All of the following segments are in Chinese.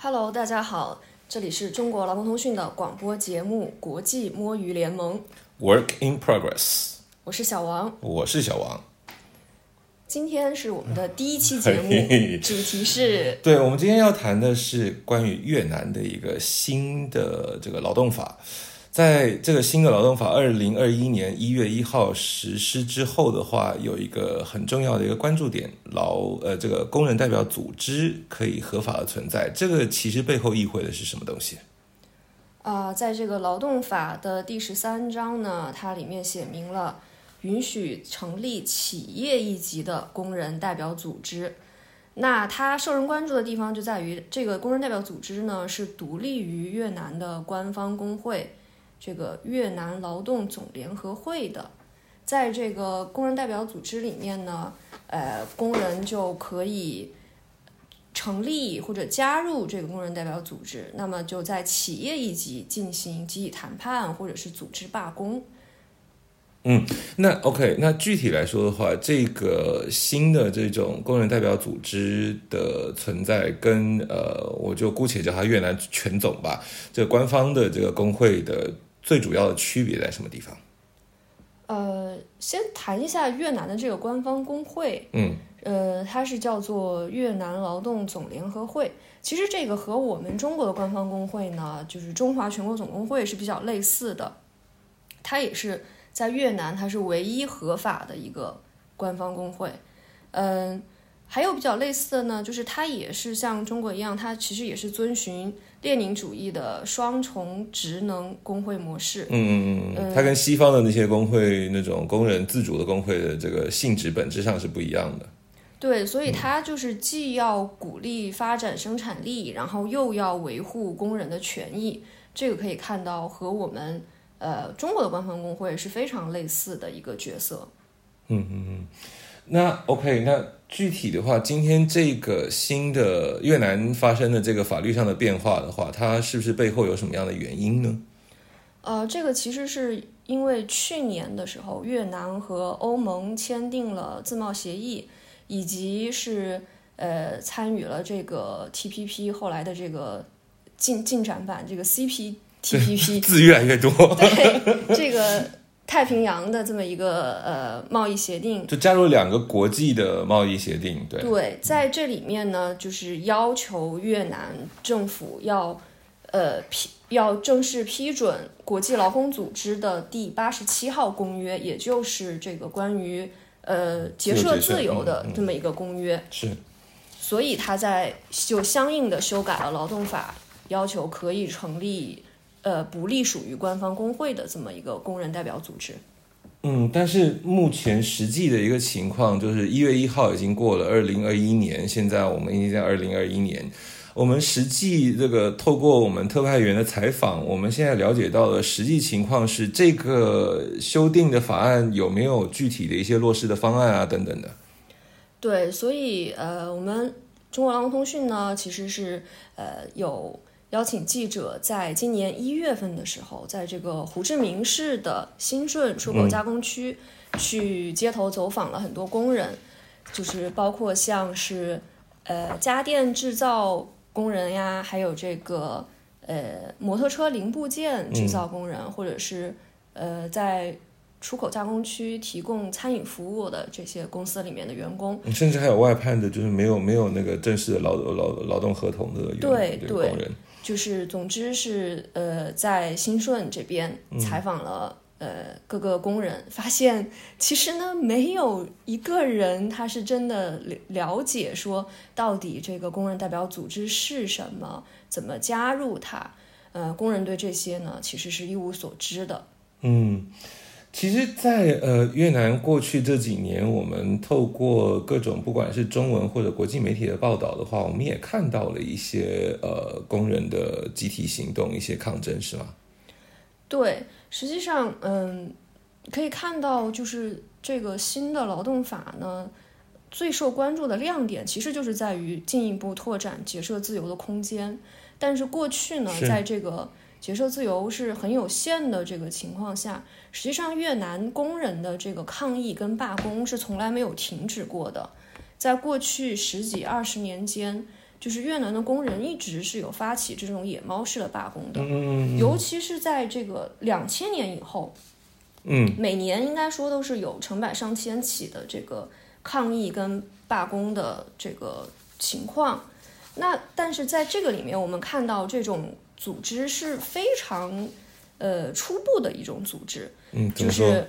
Hello，大家好，这里是中国劳工通讯的广播节目《国际摸鱼联盟》，Work in progress，我是小王。我是小王。今天是我们的第一期节目 主题是对，我们今天要谈的是关于越南的一个新的这个劳动法。在这个新的劳动法二零二一年一月一号实施之后的话，有一个很重要的一个关注点，劳呃这个工人代表组织可以合法的存在。这个其实背后意会的是什么东西？啊、在这个劳动法的第十三章呢，它里面写明了允许成立企业一级的工人代表组织。那它受人关注的地方就在于，这个工人代表组织呢是独立于越南的官方工会，这个越南劳动总联合会的。在这个工人代表组织里面呢，呃，工人就可以成立或者加入这个工人代表组织，那么就在企业一级进行集体谈判或者是组织罢工。嗯那 OK，那具体来说的话，这个新的这种工人代表组织的存在跟，呃，我就姑且叫它越南全总吧，这官方的这个工会的最主要的区别在什么地方？呃，先谈一下越南的这个官方工会，嗯，呃，它是叫做越南劳动总联合会。其实这个和我们中国的官方工会呢，就是中华全国总工会是比较类似的，它也是在越南它是唯一合法的一个官方工会。嗯，还有比较类似的呢，就是它也是像中国一样，它其实也是遵循列宁主义的双重职能工会模式。嗯嗯嗯，它跟西方的那些工会那种工人自主的工会的这个性质本质上是不一样的。对，所以它就是既要鼓励发展生产力，然后又要维护工人的权益。这个可以看到和我们呃中国的官方工会是非常类似的一个角色。那 OK，那具体的话，今天这个新的越南发生的这个法律上的变化的话，它是不是背后有什么样的原因呢？呃，这个其实是因为去年的时候，越南和欧盟签订了自贸协议，以及是呃参与了这个 TPP 后来的这个进进展版这个 CPTPP。字越来越多，对这个太平洋的这么一个呃贸易协定。就加入两个国际的贸易协定，对，对，在这里面呢，就是要求越南政府要呃批要正式批准国际劳工组织的第八十七号公约，也就是这个关于呃结社自由的这么一个公约。是，所以他在就相应的修改了劳动法，要求可以成立呃不隶属于官方工会的这么一个工人代表组织。嗯，但是目前实际的一个情况就是一月一号已经过了二零二一年，现在我们已经在二零二一年。我们实际这个透过我们特派员的采访，我们现在了解到的实际情况是，这个修订的法案有没有具体的一些落实的方案啊等等的？对，所以呃，我们中国劳工通讯呢，其实是呃有邀请记者在今年一月份的时候，在这个胡志明市的新顺出口加工区、去街头走访了很多工人，就是包括像是呃家电制造工人呀，还有这个呃摩托车零部件制造工人，或者是呃在出口加工区提供餐饮服务的这些公司里面的员工。甚至还有外判的，就是没有没有那个正式的劳劳劳动合同的员对对工人。就是总之是呃，在新顺这边采访了、呃各个工人，发现其实呢没有一个人他是真的了了解说到底这个工人代表组织是什么，怎么加入它。呃，工人对这些呢其实是一无所知的。嗯，其实在，呃越南过去这几年，我们透过各种不管是中文或者国际媒体的报道的话，我们也看到了一些呃工人的集体行动、一些抗争，是吗？对，实际上，嗯，可以看到，就是这个新的劳动法呢，最受关注的亮点其实就是在于进一步拓展结社自由的空间。但是过去呢，在这个结社自由是很有限的这个情况下，实际上越南工人的这个抗议跟罢工是从来没有停止过的。在过去十几二十年间，就是越南的工人一直是有发起这种野猫式的罢工的，嗯尤其是在这个两千年以后，嗯每年应该说都是有成百上千起的这个抗议跟罢工的这个情况。那但是在这个里面，我们看到这种组织是非常呃初步的一种组织，嗯，就？是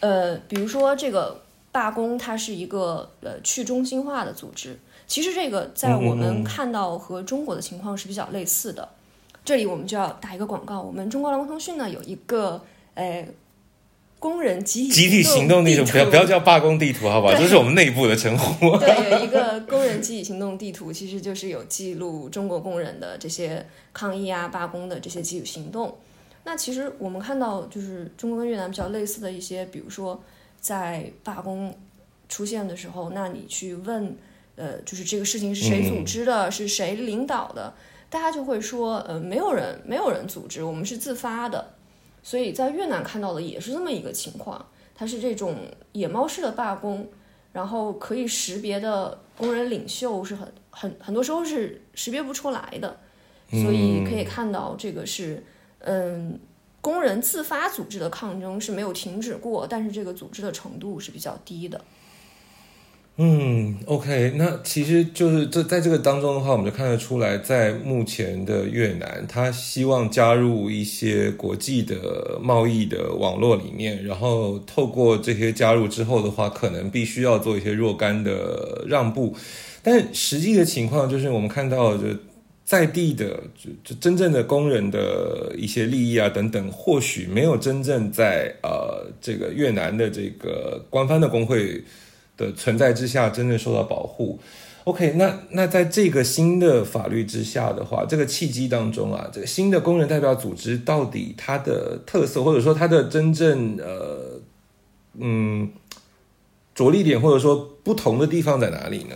呃，比如说这个罢工，它是一个呃去中心化的组织。其实这个在我们嗯看到和中国的情况是比较类似的。这里我们就要打一个广告，我们中国劳工通讯呢有一个呃工人集体集体行动地图，不要不要叫罢工地图，好不好？这是我们内部的称呼。对，有一个工人集体行动地图，其实就是有记录中国工人的这些抗议啊、罢工的这些集体行动。那其实我们看到，就是中国跟越南比较类似的一些，比如说在罢工出现的时候，那你去问，呃，就是这个事情是谁组织的，是谁领导的，大家就会说，呃，没有人，没有人组织，我们是自发的。所以在越南看到的也是这么一个情况，它是这种野猫式的罢工，然后可以识别的工人领袖是很很很多时候是识别不出来的，所以可以看到这个是嗯工人自发组织的抗争是没有停止过，但是这个组织的程度是比较低的。嗯，OK，那其实就是这在这个当中的话，我们就看得出来，在目前的越南，他希望加入一些国际的贸易的网络里面，然后透过这些加入之后的话，可能必须要做一些若干的让步，但实际的情况就是我们看到就。在地的就就真正的工人的一些利益啊等等，或许没有真正在呃这个越南的这个官方的工会的存在之下，真正受到保护。OK，那那在这个新的法律之下的话，这个契机当中啊，这个新的工人代表组织到底它的特色，或者说它的真正呃嗯着力点，或者说不同的地方在哪里呢？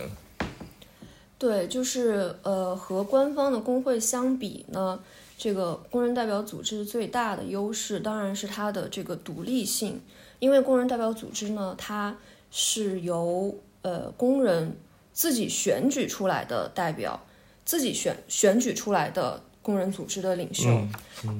对，就是呃，和官方的工会相比呢，这个工人代表组织最大的优势当然是它的这个独立性，因为工人代表组织呢，它是由呃工人自己选举出来的代表，自己选选举出来的工人组织的领袖，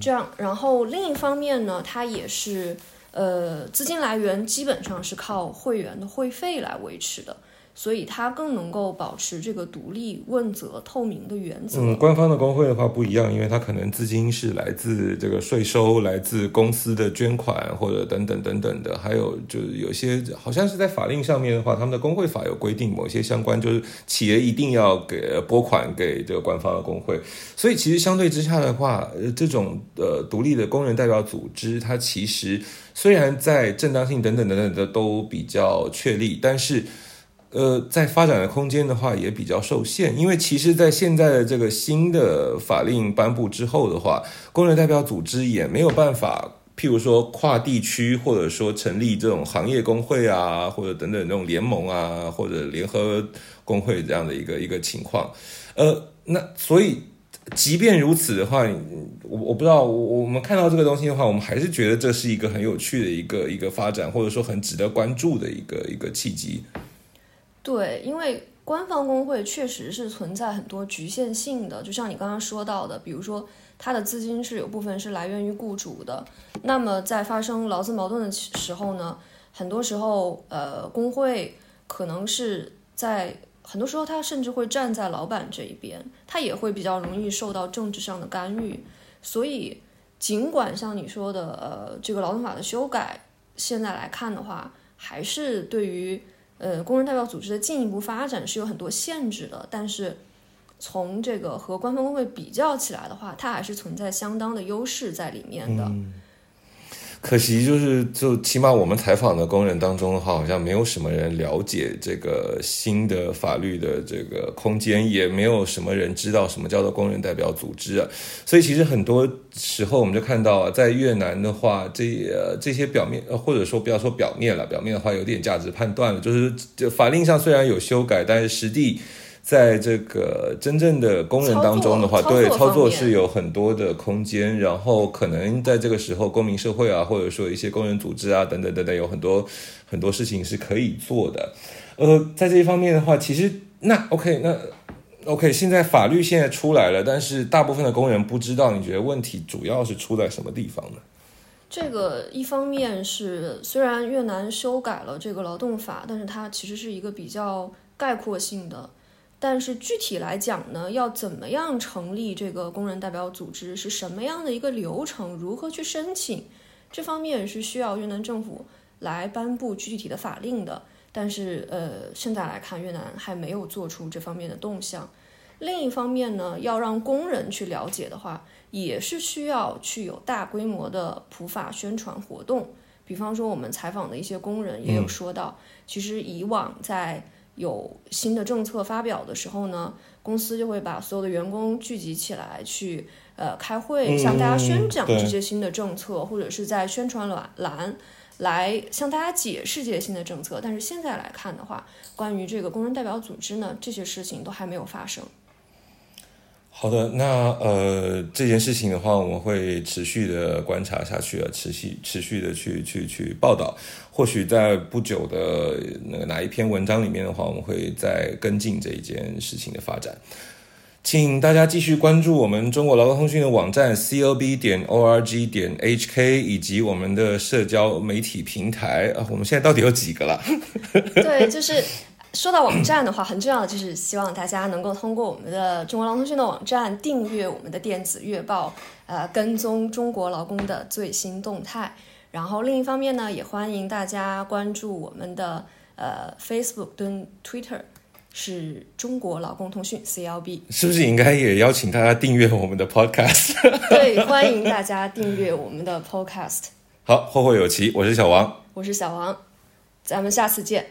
这样，然后另一方面呢，它也是呃资金来源基本上是靠会员的会费来维持的。所以它更能够保持这个独立、问责、透明的原则。嗯，官方的工会的话不一样，因为它可能资金是来自这个税收、来自公司的捐款或者等等等等的，还有就是有些好像是在法令上面的话，他们的工会法有规定某些相关，就是企业一定要给拨款给这个官方的工会。所以其实相对之下的话，这种呃独立的工人代表组织，它其实虽然在正当性等等等等的都比较确立，但是。呃，在发展的空间的话也比较受限，因为其实，在现在的这个新的法令颁布之后的话，工人代表组织也没有办法，譬如说跨地区，或者说成立这种行业工会啊，或者等等这种联盟啊，或者联合工会这样的一个一个情况。呃，那所以，即便如此的话，我我不知道，我我们看到这个东西的话，我们还是觉得这是一个很有趣的一个一个发展，或者说很值得关注的一个一个契机。对，因为官方工会确实是存在很多局限性的，就像你刚刚说到的，比如说它的资金是有部分是来源于雇主的，那么在发生劳资矛盾的时候呢，很多时候呃工会可能是在很多时候他甚至会站在老板这一边，他也会比较容易受到政治上的干预，所以尽管像你说的呃这个劳动法的修改，现在来看的话，还是对于呃，工人代表组织的进一步发展是有很多限制的，但是从这个和官方工会比较起来的话，它还是存在相当的优势在里面的。可惜就是，就起码我们采访的工人当中，好像没有什么人了解这个新的法律的这个空间，也没有什么人知道什么叫做工人代表组织啊。所以其实很多时候我们就看到啊，在越南的话，这呃这些表面，或者说不要说表面了，表面的话有点价值判断了，就是这法令上虽然有修改，但是实地。在这个真正的工人当中的话，操对操作操作是有很多的空间，然后可能在这个时候，公民社会啊，或者说一些工人组织啊，等等等等，有很多很多事情是可以做的。呃，在这一方面的话，其实那 OK，那 OK，现在法律现在出来了，但是大部分的工人不知道。你觉得问题主要是出在什么地方呢？这个一方面是虽然越南修改了这个劳动法，但是它其实是一个比较概括性的。但是具体来讲呢，要怎么样成立这个工人代表组织，是什么样的一个流程，如何去申请，这方面是需要越南政府来颁布具体的法令的。但是呃，现在来看，越南还没有做出这方面的动向。另一方面呢，要让工人去了解的话，也是需要去有大规模的普法宣传活动。比方说，我们采访的一些工人也有说到，其实以往在有新的政策发表的时候呢，公司就会把所有的员工聚集起来去呃开会，向大家宣讲这些新的政策，或者是在宣传栏栏来向大家解释这些新的政策。但是现在来看的话，关于这个工人代表组织呢，这些事情都还没有发生。好的，那呃这件事情的话，我们会持续的观察下去啊，持续持续的去去去报道。或许在不久的那个哪一篇文章里面的话，我们会再跟进这一件事情的发展。请大家继续关注我们中国劳动通讯的网站 c o b 点 org 点 h k 以及我们的社交媒体平台啊，我们现在到底有几个了？对，就是。说到网站的话，很重要的就是希望大家能够通过我们的中国劳动通讯的网站订阅我们的电子月报，呃，跟踪中国劳工的最新动态。然后另一方面呢，也欢迎大家关注我们的呃 Facebook 跟 Twitter，是中国劳工通讯 CLB。是不是应该也邀请大家订阅我们的 Podcast？对，欢迎大家订阅我们的 Podcast。好，后会有期，我是小王，我是小王，咱们下次见。